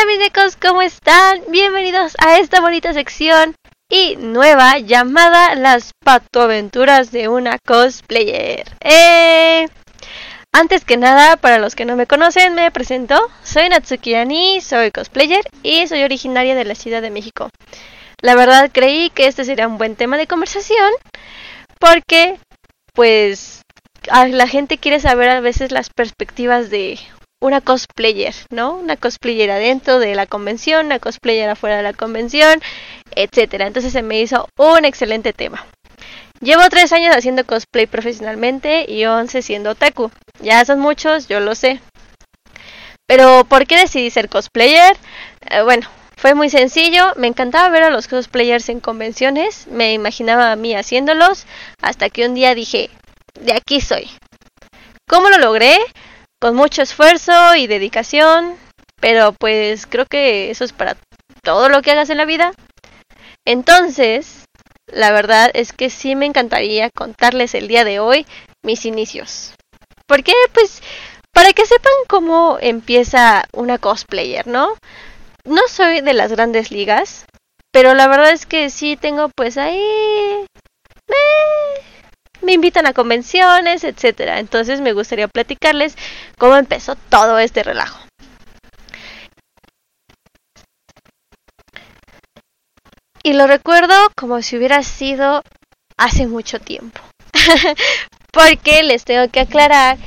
Hola mis necos, ¿cómo están? Bienvenidos a esta bonita sección y nueva llamada Las patoaventuras de una cosplayer. Eh, antes que nada, para los que no me conocen, me presento. Soy Natsuki Ani, soy cosplayer y soy originaria de la Ciudad de México. La verdad creí que este sería un buen tema de conversación porque pues la gente quiere saber a veces las perspectivas de una cosplayer, ¿no? Una cosplayer adentro de la convención, una cosplayer afuera de la convención, etcétera. Entonces se me hizo un excelente tema. Llevo tres años haciendo cosplay profesionalmente y once siendo otaku. Ya son muchos, yo lo sé. Pero ¿por qué decidí ser cosplayer? Eh, bueno, fue muy sencillo, me encantaba ver a los cosplayers en convenciones, me imaginaba a mí haciéndolos, hasta que un día dije, de aquí soy. ¿Cómo lo logré? Con mucho esfuerzo y dedicación, pero pues creo que eso es para todo lo que hagas en la vida. Entonces, la verdad es que sí me encantaría contarles el día de hoy mis inicios. Porque pues para que sepan cómo empieza una cosplayer, ¿no? No soy de las grandes ligas, pero la verdad es que sí tengo pues ahí me invitan a convenciones, etcétera. Entonces me gustaría platicarles cómo empezó todo este relajo. Y lo recuerdo como si hubiera sido hace mucho tiempo. Porque les tengo que aclarar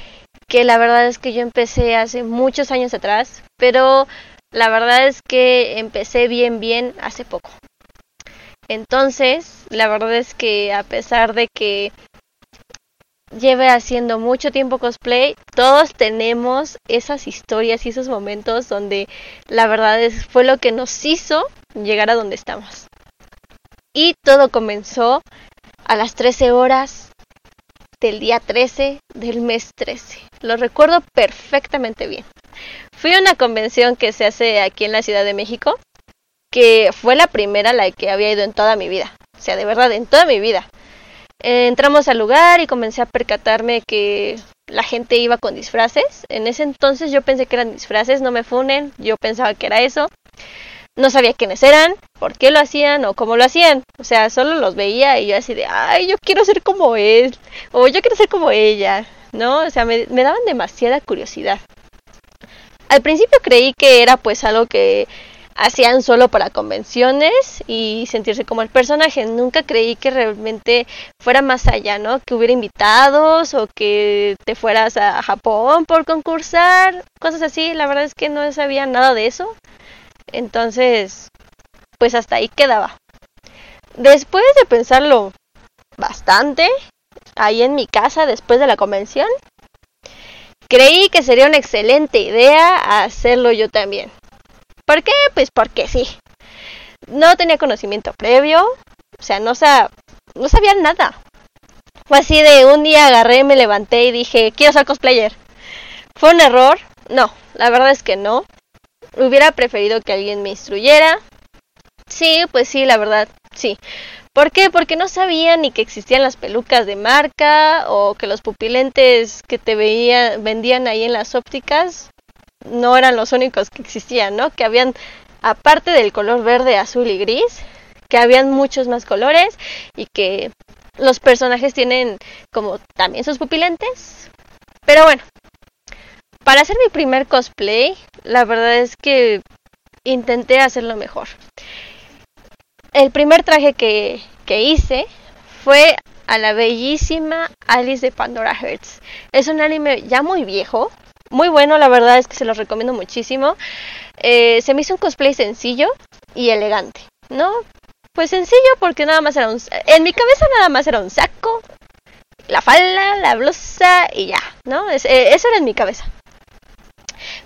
que la verdad es que yo empecé hace muchos años atrás, pero la verdad es que empecé bien bien hace poco. Entonces, la verdad es que a pesar de que lleve haciendo mucho tiempo cosplay, todos tenemos esas historias y esos momentos donde la verdad es, fue lo que nos hizo llegar a donde estamos. Y todo comenzó a las 13 horas del día 13 del mes 13. Lo recuerdo perfectamente bien. Fui a una convención que se hace aquí en la Ciudad de México, que fue la primera a la que había ido en toda mi vida. O sea, de verdad, en toda mi vida. Eh, entramos al lugar y comencé a percatarme que la gente iba con disfraces. En ese entonces yo pensé que eran disfraces, no me funen, yo pensaba que era eso. No sabía quiénes eran, por qué lo hacían o cómo lo hacían. O sea, solo los veía y yo así de, ay, yo quiero ser como él o yo quiero ser como ella, ¿no? O sea, me, me daban demasiada curiosidad. Al principio creí que era pues algo que hacían solo para convenciones y sentirse como el personaje. Nunca creí que realmente fuera más allá, ¿no? Que hubiera invitados o que te fueras a Japón por concursar, cosas así. La verdad es que no sabía nada de eso. Entonces, pues hasta ahí quedaba. Después de pensarlo bastante, ahí en mi casa después de la convención, creí que sería una excelente idea hacerlo yo también. ¿Por qué? Pues porque sí. No tenía conocimiento previo, o sea, no, no sabía nada. Fue así de un día agarré, me levanté y dije, quiero ser cosplayer. ¿Fue un error? No, la verdad es que no. Hubiera preferido que alguien me instruyera. Sí, pues sí, la verdad, sí. ¿Por qué? Porque no sabía ni que existían las pelucas de marca o que los pupilentes que te veía, vendían ahí en las ópticas no eran los únicos que existían, ¿no? Que habían, aparte del color verde, azul y gris, que habían muchos más colores y que los personajes tienen como también sus pupilentes. Pero bueno, para hacer mi primer cosplay, la verdad es que intenté hacerlo mejor. El primer traje que, que hice fue a la bellísima Alice de Pandora Hearts. Es un anime ya muy viejo, muy bueno, la verdad es que se los recomiendo muchísimo. Eh, se me hizo un cosplay sencillo y elegante, ¿no? Pues sencillo porque nada más era un... En mi cabeza nada más era un saco, la falda, la blusa y ya, ¿no? Eh, eso era en mi cabeza.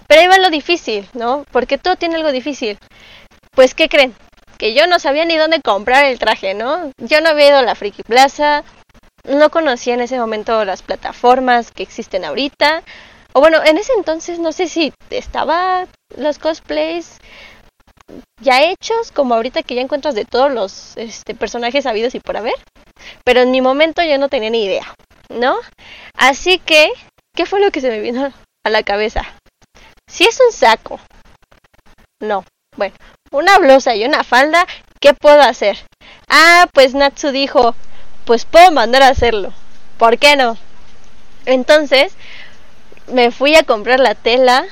Pero ahí va lo difícil, ¿no? Porque todo tiene algo difícil. Pues, ¿qué creen? Que yo no sabía ni dónde comprar el traje, ¿no? Yo no había ido a la Friki Plaza, no conocía en ese momento las plataformas que existen ahorita, o bueno, en ese entonces no sé si estaba los cosplays ya hechos, como ahorita que ya encuentras de todos los este, personajes habidos y por haber. Pero en mi momento yo no tenía ni idea, ¿no? Así que, ¿qué fue lo que se me vino a la cabeza? Si es un saco No. Bueno, una blusa y una falda, ¿qué puedo hacer? Ah, pues Natsu dijo, pues puedo mandar a hacerlo. ¿Por qué no? Entonces, me fui a comprar la tela,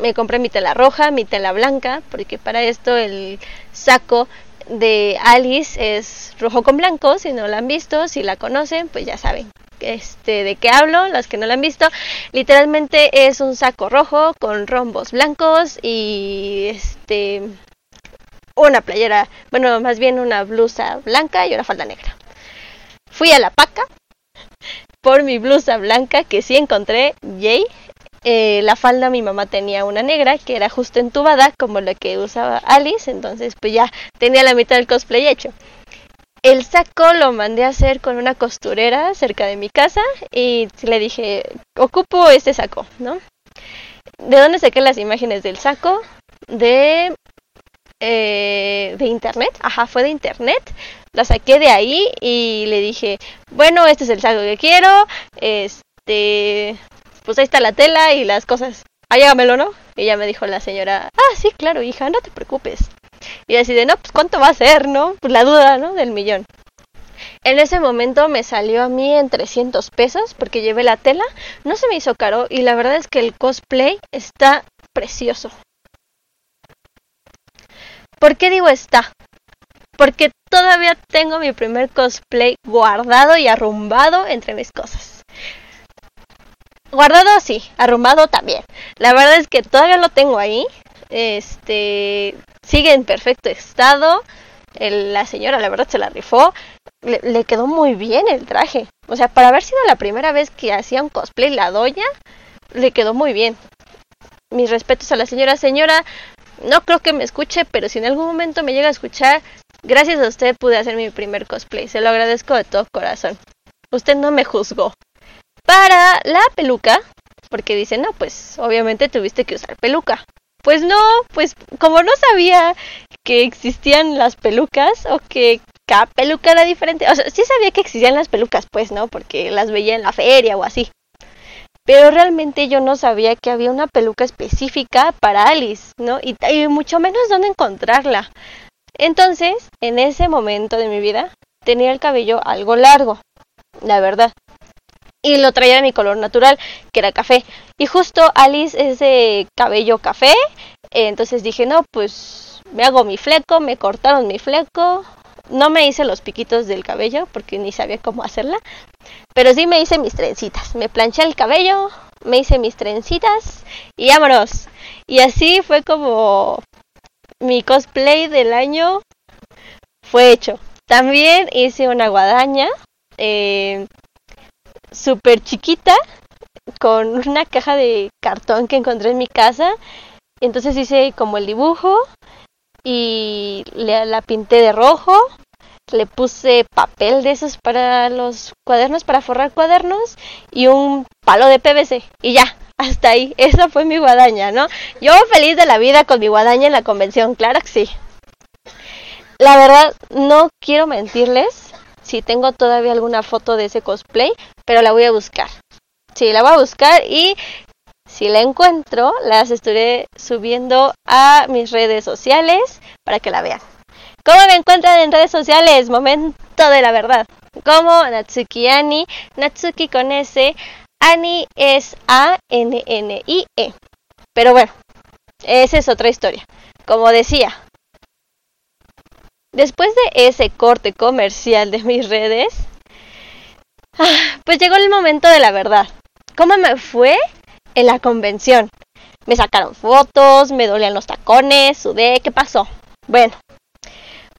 me compré mi tela roja, mi tela blanca, porque para esto el saco de Alice es rojo con blanco, si no la han visto, si la conocen, pues ya saben este de qué hablo, los que no la han visto. Literalmente es un saco rojo con rombos blancos y este una playera, bueno, más bien una blusa blanca y una falda negra. Fui a la paca por mi blusa blanca que sí encontré, yay. Eh, la falda mi mamá tenía una negra que era justo entubada como la que usaba Alice, entonces pues ya tenía la mitad del cosplay hecho. El saco lo mandé a hacer con una costurera cerca de mi casa y le dije, ocupo este saco, ¿no? ¿De dónde saqué las imágenes del saco? De eh, de internet, ajá, fue de internet, la saqué de ahí y le dije, bueno, este es el saco que quiero, este, pues ahí está la tela y las cosas, hágamelo, ¿no? Y ya me dijo la señora, ah, sí, claro, hija, no te preocupes. Y así no, pues cuánto va a ser, ¿no? Pues la duda, ¿no? Del millón. En ese momento me salió a mí en 300 pesos porque llevé la tela, no se me hizo caro y la verdad es que el cosplay está precioso. ¿Por qué digo está? Porque todavía tengo mi primer cosplay guardado y arrumbado entre mis cosas. Guardado sí, arrumbado también. La verdad es que todavía lo tengo ahí. Este sigue en perfecto estado. la señora, la verdad, se la rifó. Le, le, quedó muy bien el traje. O sea, para haber sido la primera vez que hacía un cosplay la doña, le quedó muy bien. Mis respetos a la señora. Señora, no creo que me escuche, pero si en algún momento me llega a escuchar, gracias a usted pude hacer mi primer cosplay. Se lo agradezco de todo corazón. Usted no me juzgó. Para la peluca, porque dice, no, pues obviamente tuviste que usar peluca. Pues no, pues como no sabía que existían las pelucas o que cada peluca era diferente, o sea, sí sabía que existían las pelucas, pues, ¿no? Porque las veía en la feria o así pero realmente yo no sabía que había una peluca específica para Alice, ¿no? Y, mucho menos dónde encontrarla. Entonces, en ese momento de mi vida, tenía el cabello algo largo, la verdad. Y lo traía de mi color natural, que era café. Y justo Alice es de cabello café. Entonces dije, no, pues me hago mi fleco, me cortaron mi fleco, no me hice los piquitos del cabello porque ni sabía cómo hacerla, pero sí me hice mis trencitas. Me planché el cabello, me hice mis trencitas y vámonos. Y así fue como mi cosplay del año fue hecho. También hice una guadaña eh, súper chiquita con una caja de cartón que encontré en mi casa. Entonces hice como el dibujo y la pinté de rojo, le puse papel de esos para los cuadernos, para forrar cuadernos y un palo de PVC y ya, hasta ahí, esa fue mi guadaña, ¿no? Yo feliz de la vida con mi guadaña en la convención, claro que sí. La verdad, no quiero mentirles si tengo todavía alguna foto de ese cosplay, pero la voy a buscar. Sí, la voy a buscar y si la encuentro, las estaré subiendo a mis redes sociales para que la vean. ¿Cómo me encuentran en redes sociales? Momento de la verdad. Como Natsuki Ani, Natsuki con S, Ani es A-N-N-I-E. Pero bueno, esa es otra historia. Como decía, después de ese corte comercial de mis redes, ah, pues llegó el momento de la verdad. ¿Cómo me fue? en la convención. Me sacaron fotos, me dolían los tacones, sudé, ¿qué pasó? Bueno,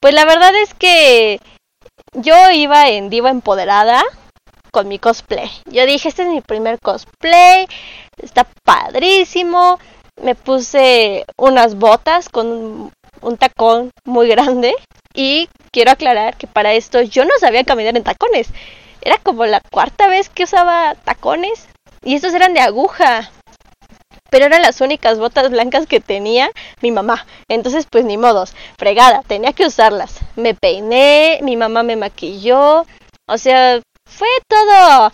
pues la verdad es que yo iba en diva empoderada con mi cosplay. Yo dije, este es mi primer cosplay, está padrísimo. Me puse unas botas con un tacón muy grande y quiero aclarar que para esto yo no sabía caminar en tacones. Era como la cuarta vez que usaba tacones y estos eran de aguja. Pero eran las únicas botas blancas que tenía mi mamá. Entonces, pues ni modos. Fregada, tenía que usarlas. Me peiné, mi mamá me maquilló. O sea, fue todo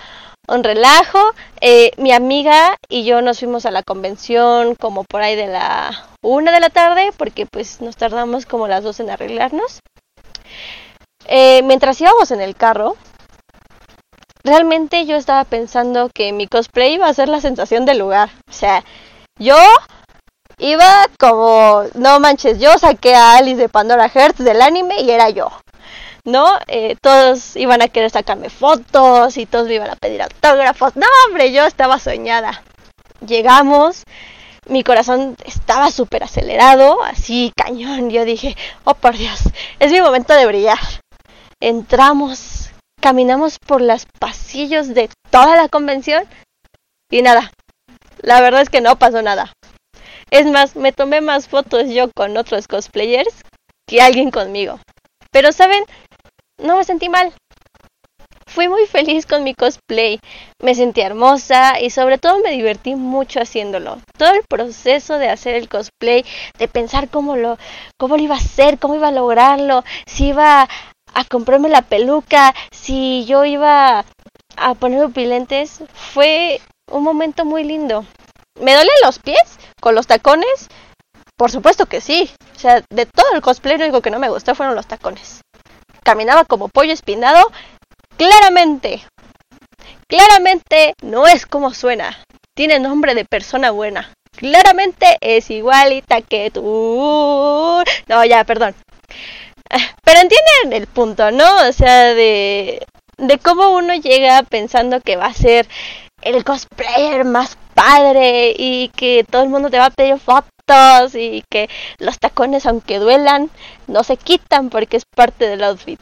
un relajo. Eh, mi amiga y yo nos fuimos a la convención como por ahí de la una de la tarde porque pues nos tardamos como las dos en arreglarnos. Eh, mientras íbamos en el carro, realmente yo estaba pensando que mi cosplay iba a ser la sensación del lugar. O sea, yo iba como, no manches, yo saqué a Alice de Pandora Hearts del anime y era yo. ¿No? Eh, todos iban a querer sacarme fotos y todos me iban a pedir autógrafos. No, hombre, yo estaba soñada. Llegamos, mi corazón estaba súper acelerado, así cañón. Yo dije, oh por Dios, es mi momento de brillar. Entramos, caminamos por los pasillos de toda la convención y nada. La verdad es que no pasó nada. Es más, me tomé más fotos yo con otros cosplayers que alguien conmigo. Pero, ¿saben? No me sentí mal. Fui muy feliz con mi cosplay. Me sentí hermosa y sobre todo me divertí mucho haciéndolo. Todo el proceso de hacer el cosplay, de pensar cómo lo, cómo lo iba a hacer, cómo iba a lograrlo, si iba a comprarme la peluca, si yo iba a poner pupilentes, fue un momento muy lindo. ¿Me duelen los pies con los tacones? Por supuesto que sí. O sea, de todo el cosplay lo único que no me gustó fueron los tacones. Caminaba como pollo espinado. Claramente. Claramente no es como suena. Tiene nombre de persona buena. Claramente es igualita que tú. No, ya, perdón. Pero entienden el punto, ¿no? O sea, de, de cómo uno llega pensando que va a ser el cosplayer más padre y que todo el mundo te va a pedir fotos y que los tacones aunque duelan no se quitan porque es parte del outfit.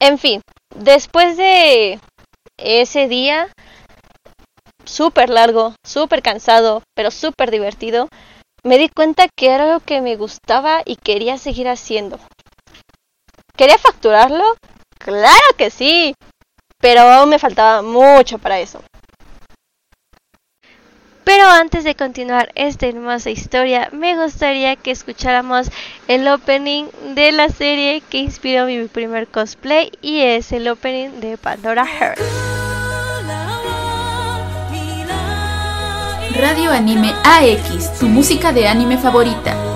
En fin, después de ese día súper largo, súper cansado, pero súper divertido, me di cuenta que era algo que me gustaba y quería seguir haciendo. ¿Quería facturarlo? Claro que sí, pero aún me faltaba mucho para eso. Pero antes de continuar esta hermosa historia, me gustaría que escucháramos el opening de la serie que inspiró mi primer cosplay y es el opening de Pandora Heart. Radio Anime AX, tu música de anime favorita.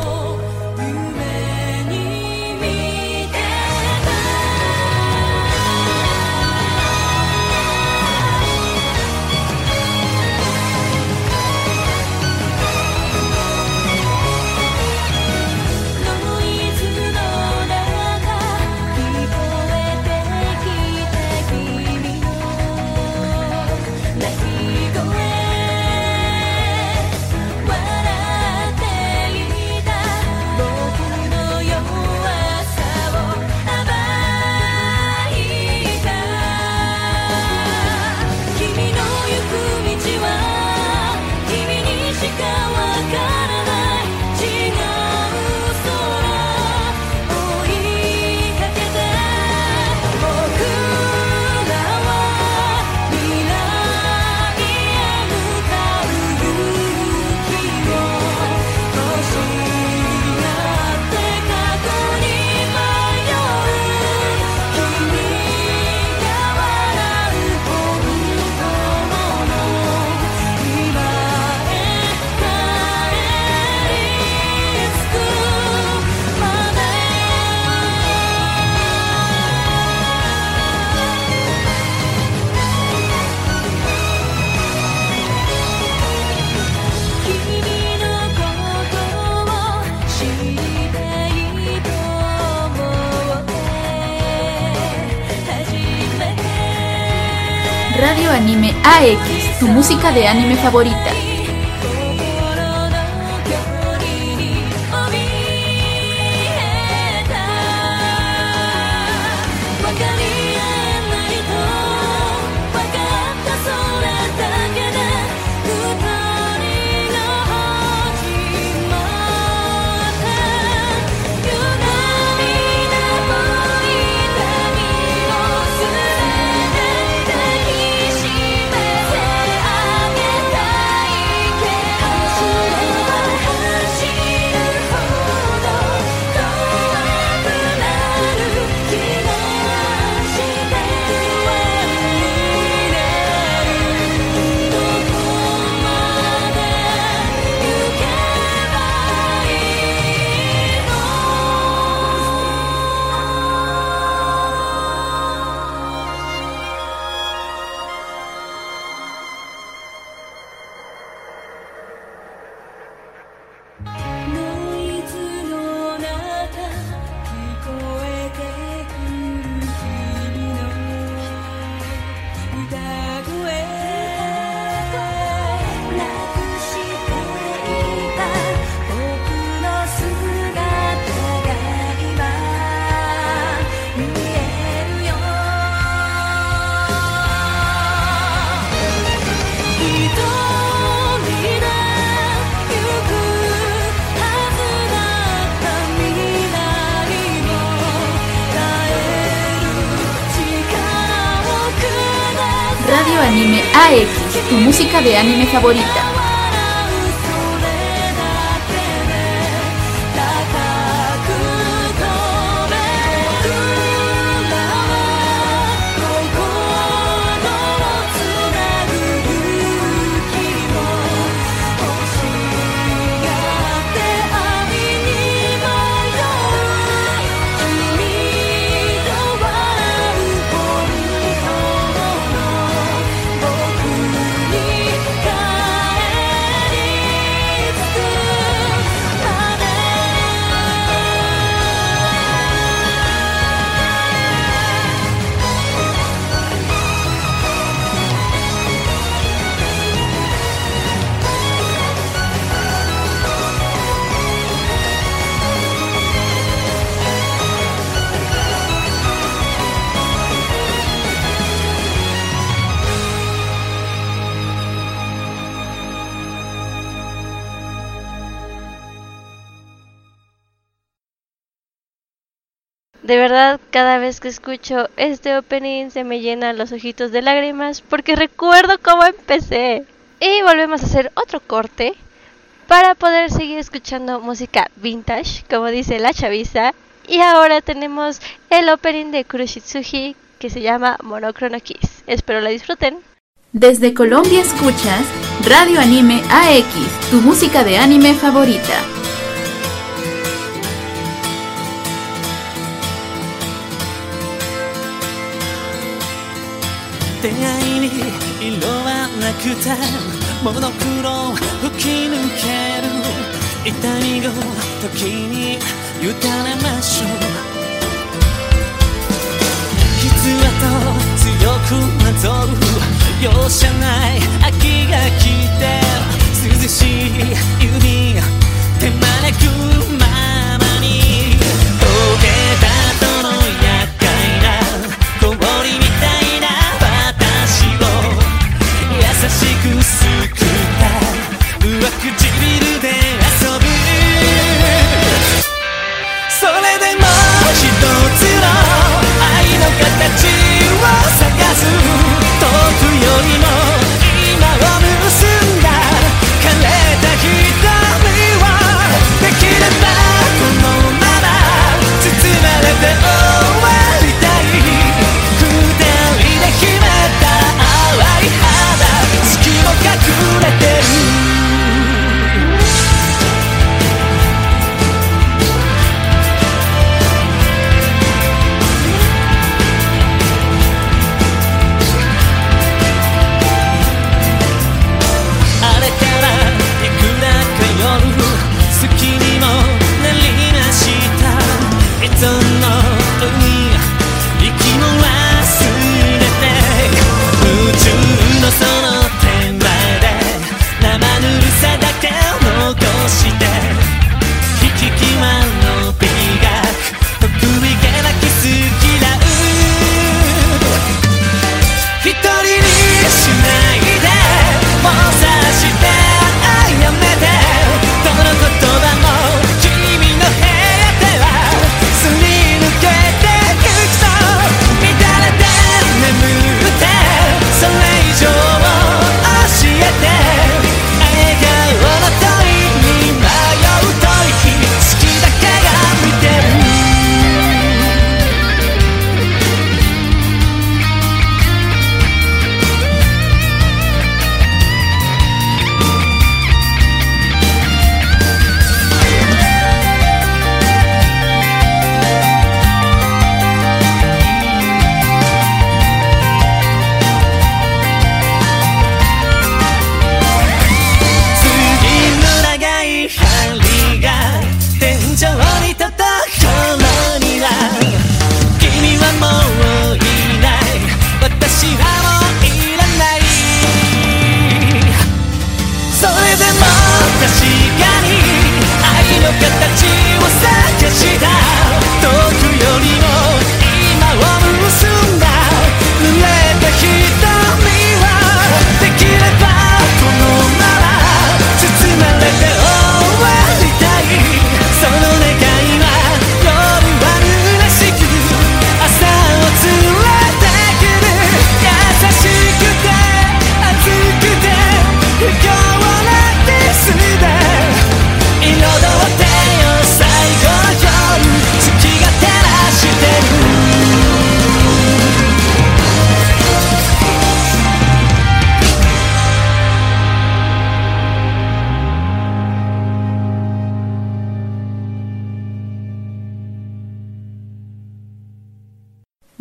Música de anime favorita. favorito. cada vez que escucho este opening se me llenan los ojitos de lágrimas porque recuerdo cómo empecé. Y volvemos a hacer otro corte para poder seguir escuchando música vintage, como dice la chaviza. Y ahora tenemos el opening de Kuroshitsuji que se llama Monochrono Kiss. Espero la disfruten. Desde Colombia escuchas Radio Anime AX, tu música de anime favorita. 出会いに色はなくてモノクロ吹き抜ける痛みを時に委ねましょう。傷跡強くなぞる容赦ない秋が来て涼しい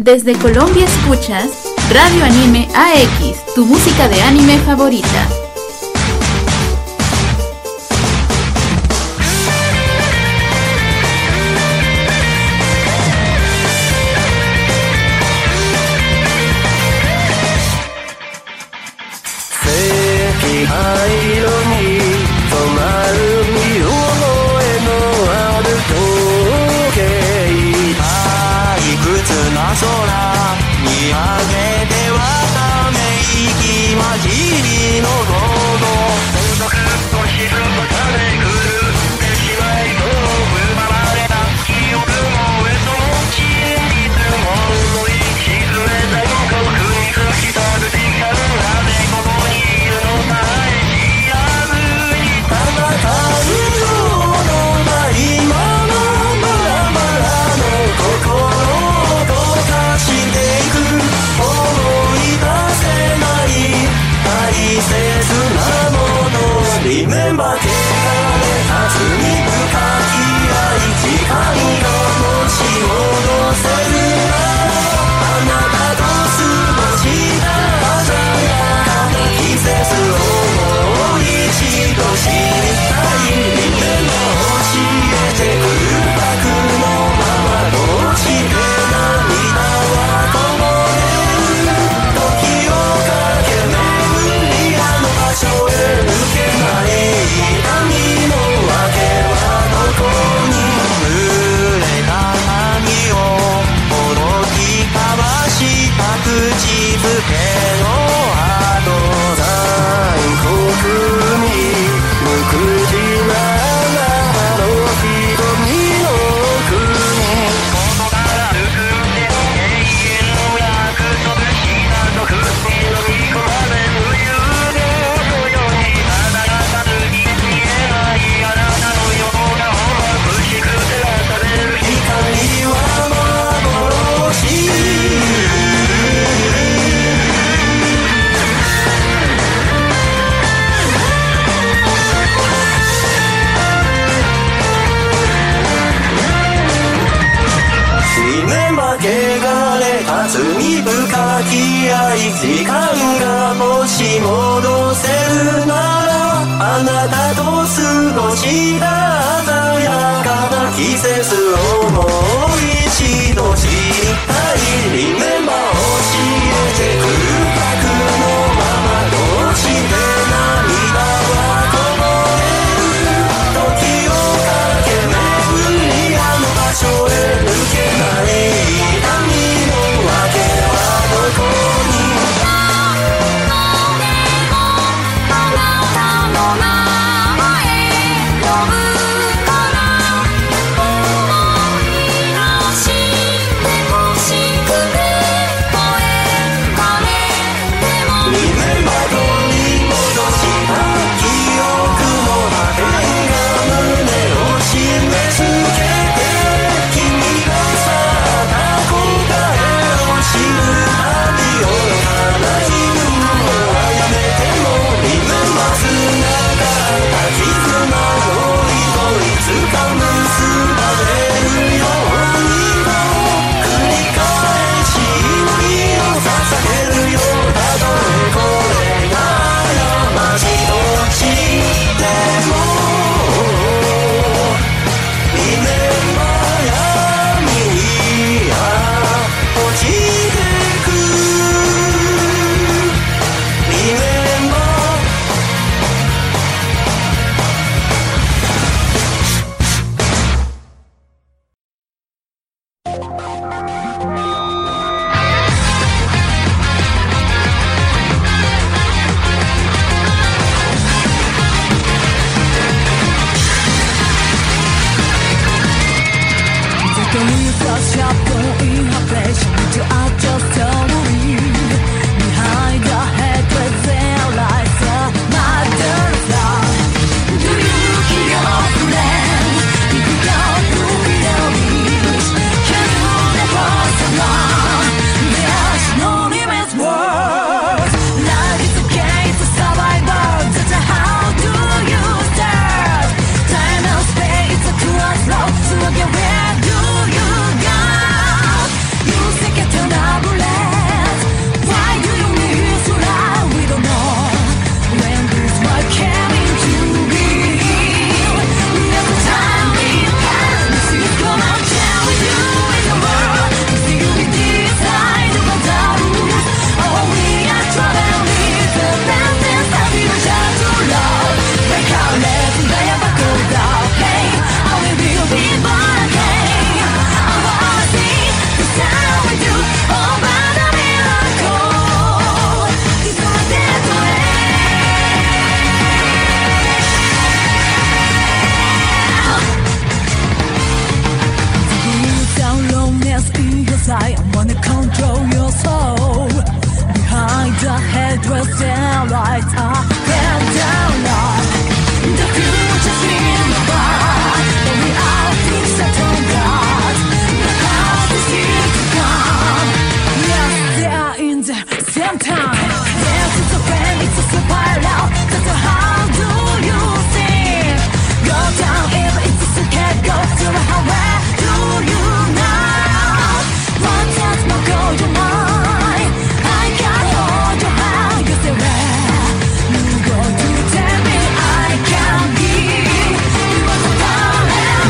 Desde Colombia escuchas Radio Anime AX, tu música de anime favorita.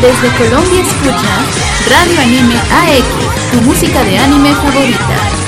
Desde Colombia escucha Radio Anime AX, tu música de anime favorita.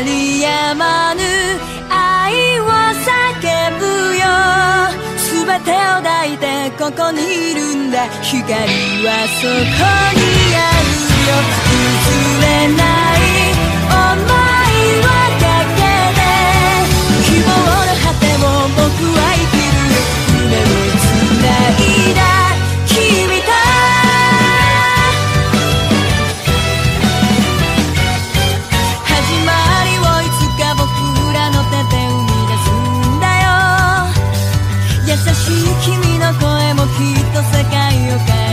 ありやまぬ愛を叫ぶよ。全てを抱いてここにいるんだ。光はそこにあるよ。崩れない想い希望の果ても僕は生きる。夢をつないだ。もきっと世界を変え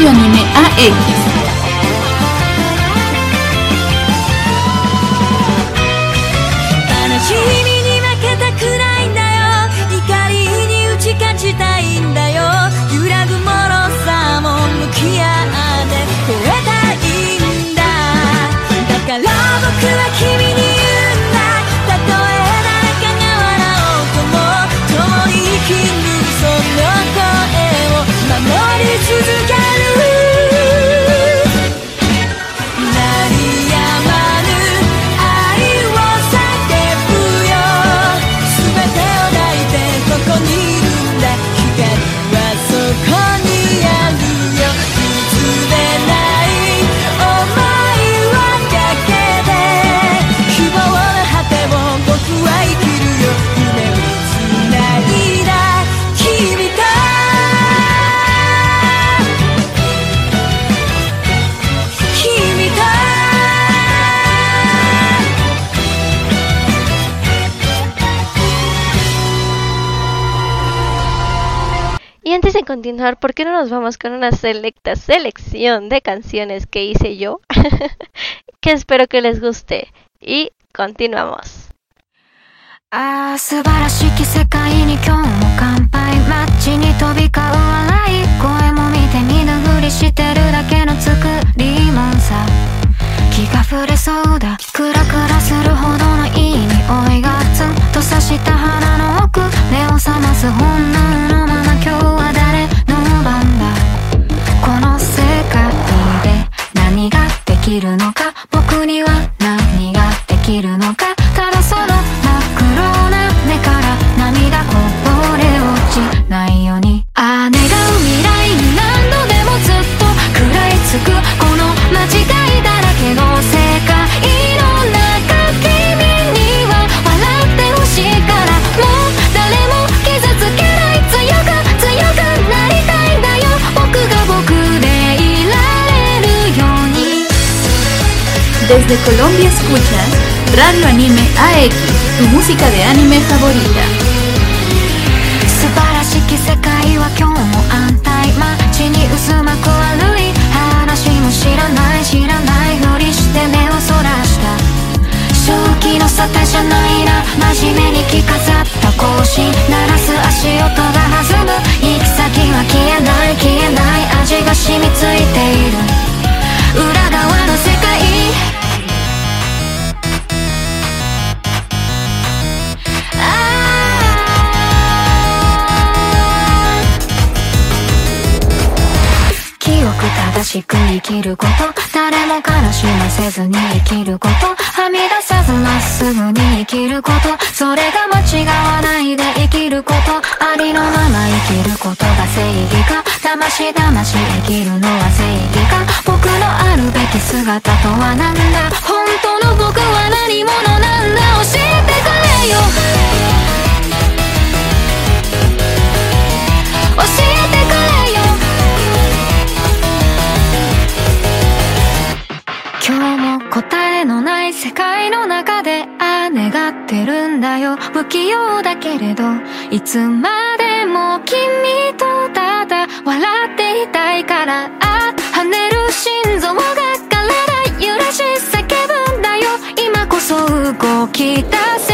Radio Anime AX. continuar, ¿por qué no nos vamos con una selecta selección de canciones que hice yo? que espero que les guste. Y continuamos. ああ素晴らしき世界に今日も乾杯マッチに飛び交う笑い声も見て見ぬふりしてるだけの作りもんさ気が触れそうだクラクラするほどのいい匂いがツンと刺した鼻の奥目を覚ます本能のまま今日は きるのか？僕には何ができるのか？ただその真っ黒な目から涙こぼれ落ちないように。ああ願う未来に何度でもずっと食らいつくこの間違いだらけのせい Desde Colombia escuchas Radio Anime AX, tu música de anime favorita. 素晴らしき世界は今日も安泰街に渦巻く悪い話も知らない知らないふりして目をそらした正気の沙汰じゃないな真面目に着飾った格子鳴らす足音が弾む行き先は消えない消えない味が染みついている裏側の世界く正しく生きること誰も悲しませずに生きることはみ出さずまっすぐに生きることそれが間違わないで生きることありのまま生きることが正義か魂魂生きるのは正義か。僕のあるべき姿とは何だ本当の僕は何者なんだ教えてくれよ教え今日も答えのない世界の中でああ願ってるんだよ。不器用だけれどいつまでも君とただ笑っていたいから。ああ跳ねる心臓が体揺らし叫ぶんだよ。今こそ動き出す。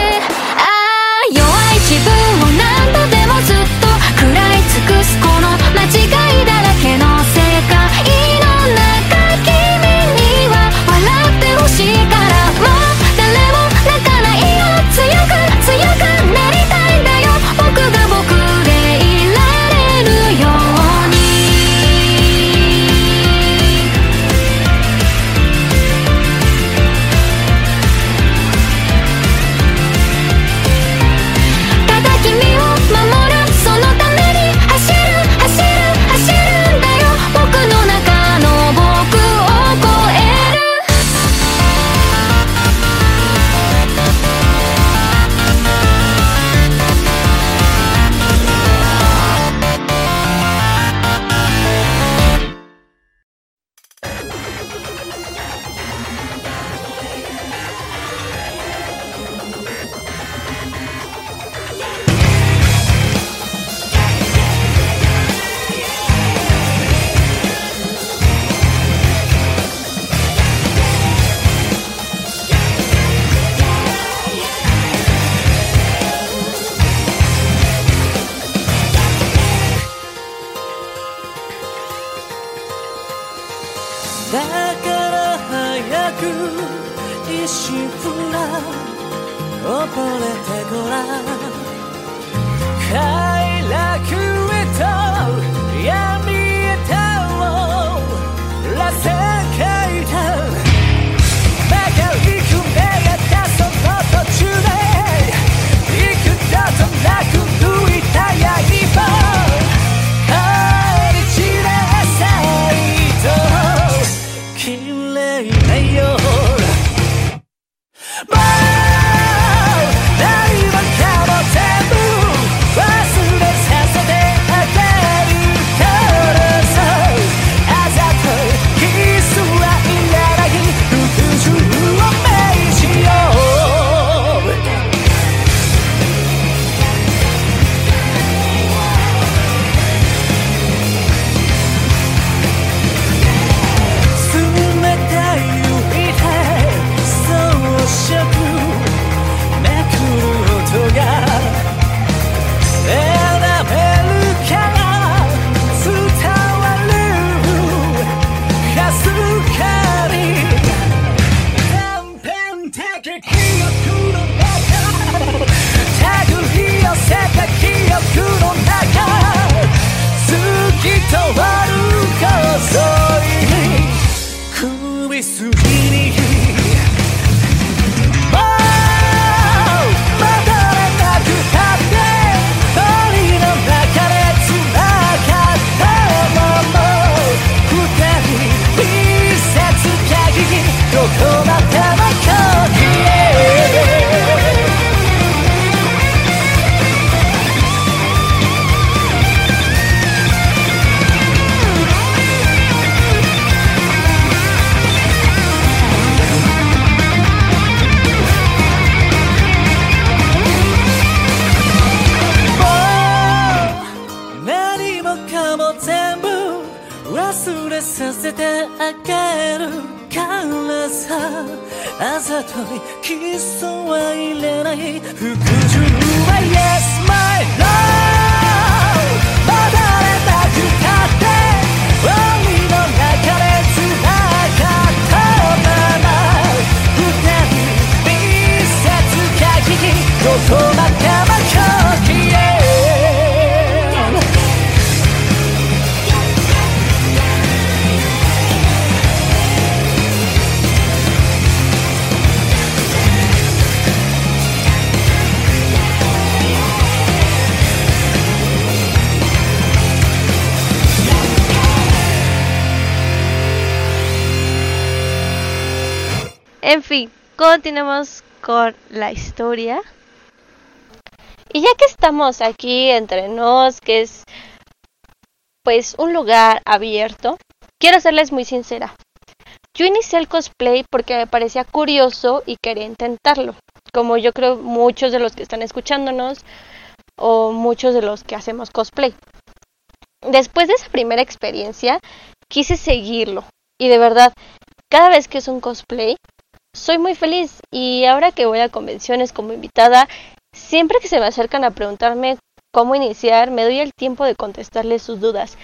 La historia. Y ya que estamos aquí entre nos, que es pues un lugar abierto, quiero serles muy sincera. Yo inicié el cosplay porque me parecía curioso y quería intentarlo, como yo creo muchos de los que están escuchándonos o muchos de los que hacemos cosplay. Después de esa primera experiencia, quise seguirlo y de verdad, cada vez que es un cosplay, soy muy feliz y ahora que voy a convenciones como invitada, siempre que se me acercan a preguntarme cómo iniciar, me doy el tiempo de contestarles sus dudas.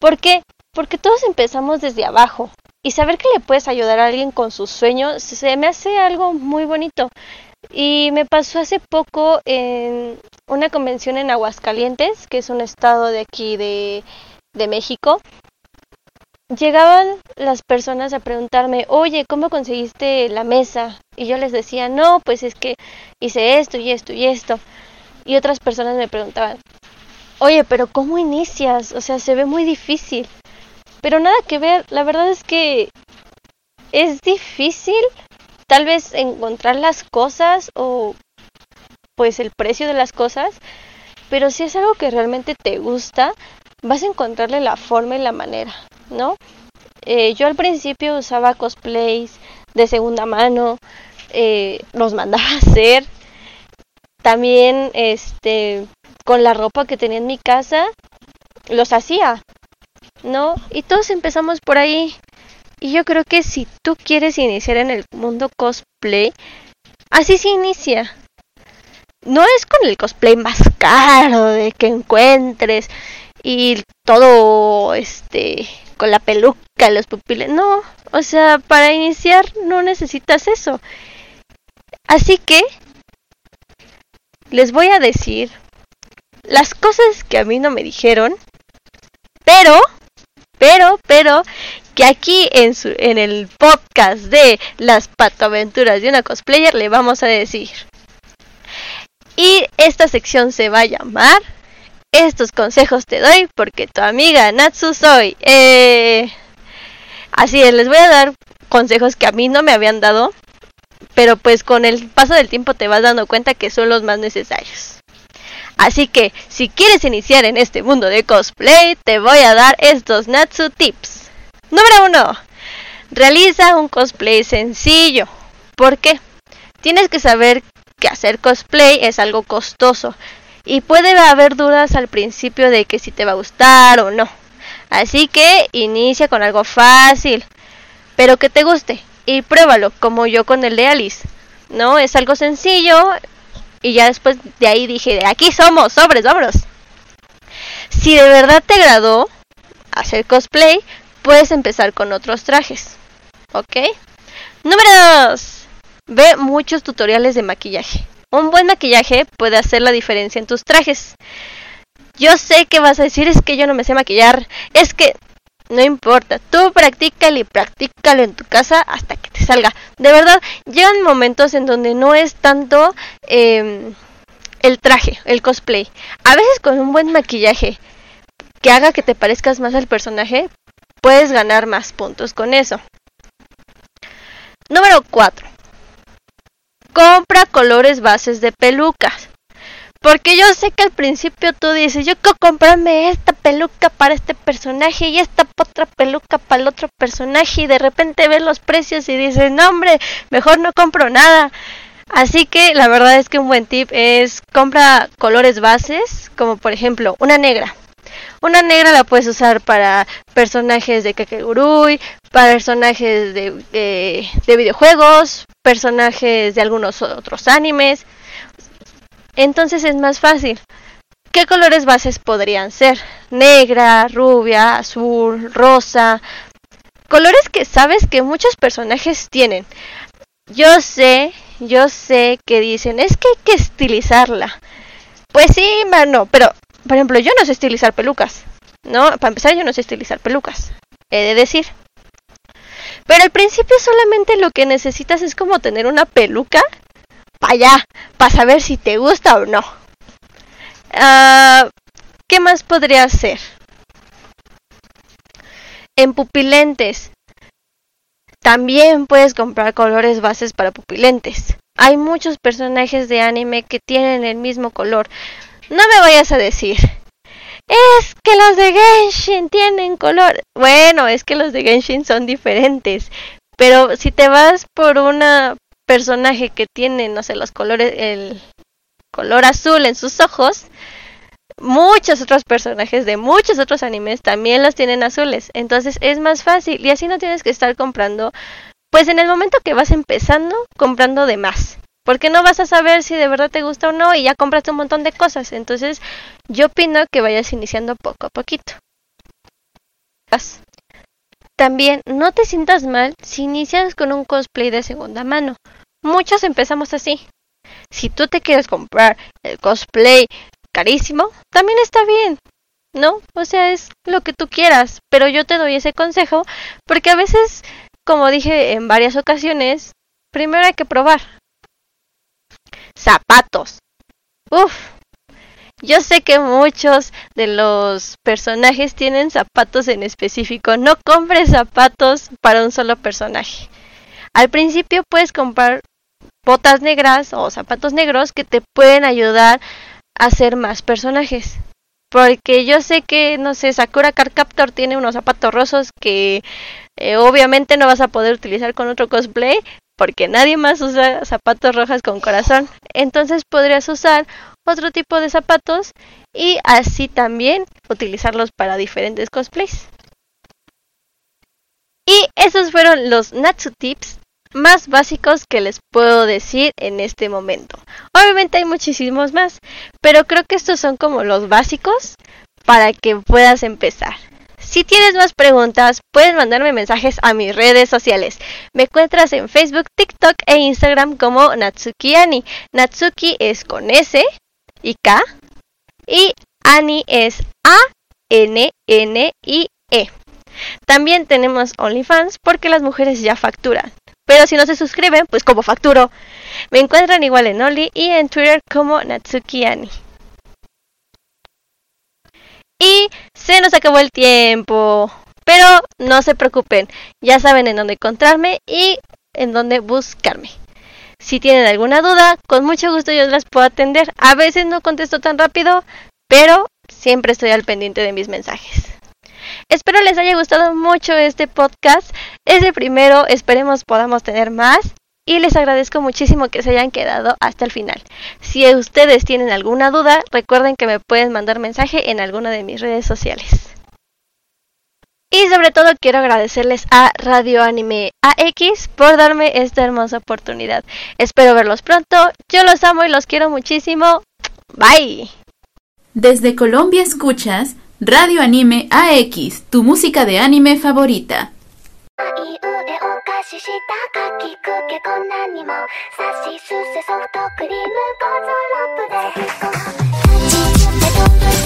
¿Por qué? Porque todos empezamos desde abajo y saber que le puedes ayudar a alguien con sus sueños se me hace algo muy bonito. Y me pasó hace poco en una convención en Aguascalientes, que es un estado de aquí de, de México, llegaban las personas a preguntarme, oye, ¿cómo conseguiste la mesa? Y yo les decía, no, pues es que hice esto y esto y esto. Y otras personas me preguntaban, oye, pero ¿cómo inicias? O sea, se ve muy difícil. Pero nada que ver, la verdad es que es difícil tal vez encontrar las cosas o pues el precio de las cosas, pero si es algo que realmente te gusta, vas a encontrarle la forma y la manera, ¿no? Eh, yo al principio usaba cosplays de segunda mano, eh, los mandaba a hacer. También, este, con la ropa que tenía en mi casa, los hacía, ¿no? Y todos empezamos por ahí. Y yo creo que si tú quieres iniciar en el mundo cosplay, así se inicia. No es con el cosplay más caro de que encuentres y todo este con la peluca, los pupiles. No, o sea, para iniciar no necesitas eso. Así que les voy a decir las cosas que a mí no me dijeron, pero, pero, pero, que aquí en, su, en el podcast de las patoaventuras de una cosplayer le vamos a decir. Y esta sección se va a llamar estos consejos te doy porque tu amiga Natsu soy. Eh, así es, les voy a dar consejos que a mí no me habían dado, pero pues con el paso del tiempo te vas dando cuenta que son los más necesarios. Así que si quieres iniciar en este mundo de cosplay, te voy a dar estos Natsu tips. Número 1. Realiza un cosplay sencillo. ¿Por qué? Tienes que saber que hacer cosplay es algo costoso y puede haber dudas al principio de que si te va a gustar o no. Así que inicia con algo fácil, pero que te guste y pruébalo, como yo con el de Alice. ¿No? Es algo sencillo y ya después de ahí dije, de aquí somos, sobres, vámonos. Si de verdad te agradó hacer cosplay, puedes empezar con otros trajes. ¿Ok? Número 2. Ve muchos tutoriales de maquillaje. Un buen maquillaje puede hacer la diferencia en tus trajes. Yo sé que vas a decir es que yo no me sé maquillar, es que no importa, tú practícalo y practícalo en tu casa hasta que te salga. De verdad, llegan momentos en donde no es tanto eh, el traje, el cosplay. A veces con un buen maquillaje que haga que te parezcas más al personaje, puedes ganar más puntos con eso. Número 4. Compra colores bases de pelucas. Porque yo sé que al principio tú dices, yo quiero comprarme esta peluca para este personaje y esta otra peluca para el otro personaje y de repente ves los precios y dices, no hombre, mejor no compro nada. Así que la verdad es que un buen tip es compra colores bases, como por ejemplo una negra. Una negra la puedes usar para personajes de Kakegurui, personajes de, de, de videojuegos, personajes de algunos otros animes. Entonces es más fácil. ¿Qué colores bases podrían ser? Negra, rubia, azul, rosa. Colores que sabes que muchos personajes tienen. Yo sé, yo sé que dicen, es que hay que estilizarla. Pues sí, mano, pero, por ejemplo, yo no sé estilizar pelucas. No, para empezar, yo no sé estilizar pelucas. He de decir. Pero al principio solamente lo que necesitas es como tener una peluca para allá, para saber si te gusta o no. Uh, ¿Qué más podría ser? En pupilentes. También puedes comprar colores bases para pupilentes. Hay muchos personajes de anime que tienen el mismo color. No me vayas a decir. Es que los de Genshin tienen color. Bueno, es que los de Genshin son diferentes. Pero si te vas por una personaje que tiene, no sé, los colores, el color azul en sus ojos, muchos otros personajes de muchos otros animes también los tienen azules. Entonces es más fácil y así no tienes que estar comprando, pues en el momento que vas empezando, comprando de más. Porque no vas a saber si de verdad te gusta o no y ya compraste un montón de cosas. Entonces yo opino que vayas iniciando poco a poquito. También no te sientas mal si inicias con un cosplay de segunda mano. Muchos empezamos así. Si tú te quieres comprar el cosplay carísimo, también está bien, ¿no? O sea, es lo que tú quieras, pero yo te doy ese consejo porque a veces, como dije en varias ocasiones, primero hay que probar. Zapatos. Uf. Yo sé que muchos de los personajes tienen zapatos en específico. No compres zapatos para un solo personaje. Al principio puedes comprar botas negras o zapatos negros que te pueden ayudar hacer más personajes. Porque yo sé que, no sé, Sakura Card Captor tiene unos zapatos rosos que eh, obviamente no vas a poder utilizar con otro cosplay porque nadie más usa zapatos rojas con corazón. Entonces podrías usar otro tipo de zapatos y así también utilizarlos para diferentes cosplays. Y esos fueron los Natsu Tips más básicos que les puedo decir en este momento. Obviamente hay muchísimos más, pero creo que estos son como los básicos para que puedas empezar. Si tienes más preguntas, puedes mandarme mensajes a mis redes sociales. Me encuentras en Facebook, TikTok e Instagram como Natsuki Ani. Natsuki es con S y K y Ani es A N N I E. También tenemos OnlyFans porque las mujeres ya facturan. Pero si no se suscriben, pues como facturo. Me encuentran igual en Oli y en Twitter como Natsuki Ani. Y se nos acabó el tiempo. Pero no se preocupen, ya saben en dónde encontrarme y en dónde buscarme. Si tienen alguna duda, con mucho gusto yo las puedo atender. A veces no contesto tan rápido, pero siempre estoy al pendiente de mis mensajes. Espero les haya gustado mucho este podcast. Es el primero, esperemos podamos tener más. Y les agradezco muchísimo que se hayan quedado hasta el final. Si ustedes tienen alguna duda, recuerden que me pueden mandar mensaje en alguna de mis redes sociales. Y sobre todo quiero agradecerles a Radio Anime AX por darme esta hermosa oportunidad. Espero verlos pronto. Yo los amo y los quiero muchísimo. Bye. Desde Colombia escuchas Radio Anime AX, tu música de anime favorita. い腕お菓子したかきくけこんなにもさしすせソフトクリームゴゾロップで。